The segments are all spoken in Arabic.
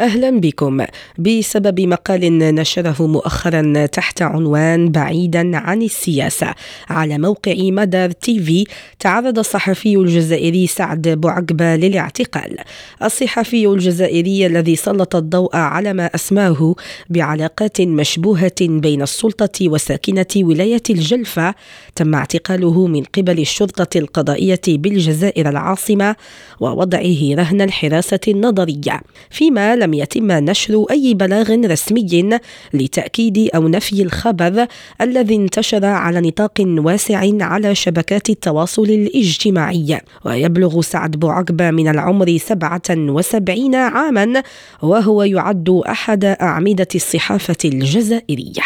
أهلا بكم. بسبب مقال نشره مؤخرا تحت عنوان بعيدا عن السياسة على موقع مدار تيفي تعرض الصحفي الجزائري سعد بوعقبة للاعتقال. الصحفي الجزائري الذي سلط الضوء على ما أسماه بعلاقات مشبوهة بين السلطة وساكنة ولاية الجلفة تم اعتقاله من قبل الشرطة القضائية بالجزائر العاصمة ووضعه رهن الحراسة النظرية. فيما لم لم يتم نشر أي بلاغ رسمي لتأكيد أو نفي الخبر الذي انتشر على نطاق واسع على شبكات التواصل الاجتماعي. ويبلغ سعد بوعقبة من العمر 77 عاما وهو يعد أحد أعمدة الصحافة الجزائرية.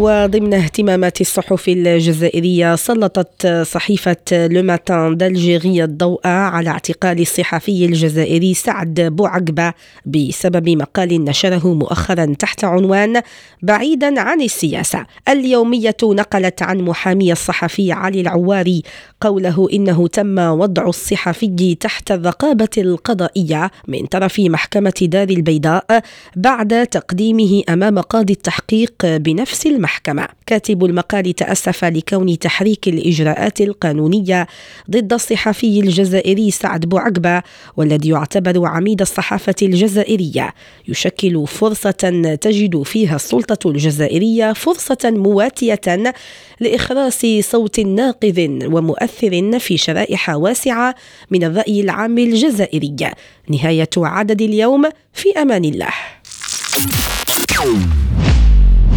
وضمن اهتمامات الصحف الجزائرية سلطت صحيفة لوماتان دالجيري الضوء على اعتقال الصحفي الجزائري سعد بوعقبة بسبب مقال نشره مؤخرا تحت عنوان بعيدا عن السياسة. اليومية نقلت عن محامي الصحفي علي العواري قوله إنه تم وضع الصحفي تحت الرقابة القضائية من طرف محكمة دار البيضاء بعد تقديمه أمام قاضي التحقيق بنفس المحكمة. المحكمة. كاتب المقال تأسف لكون تحريك الإجراءات القانونية ضد الصحفي الجزائري سعد بوعقبة والذي يعتبر عميد الصحافة الجزائرية. يشكل فرصة تجد فيها السلطة الجزائرية فرصة مواتية لإخراس صوت ناقذ ومؤثر في شرائح واسعة من الرأي العام الجزائري. نهاية عدد اليوم في أمان الله.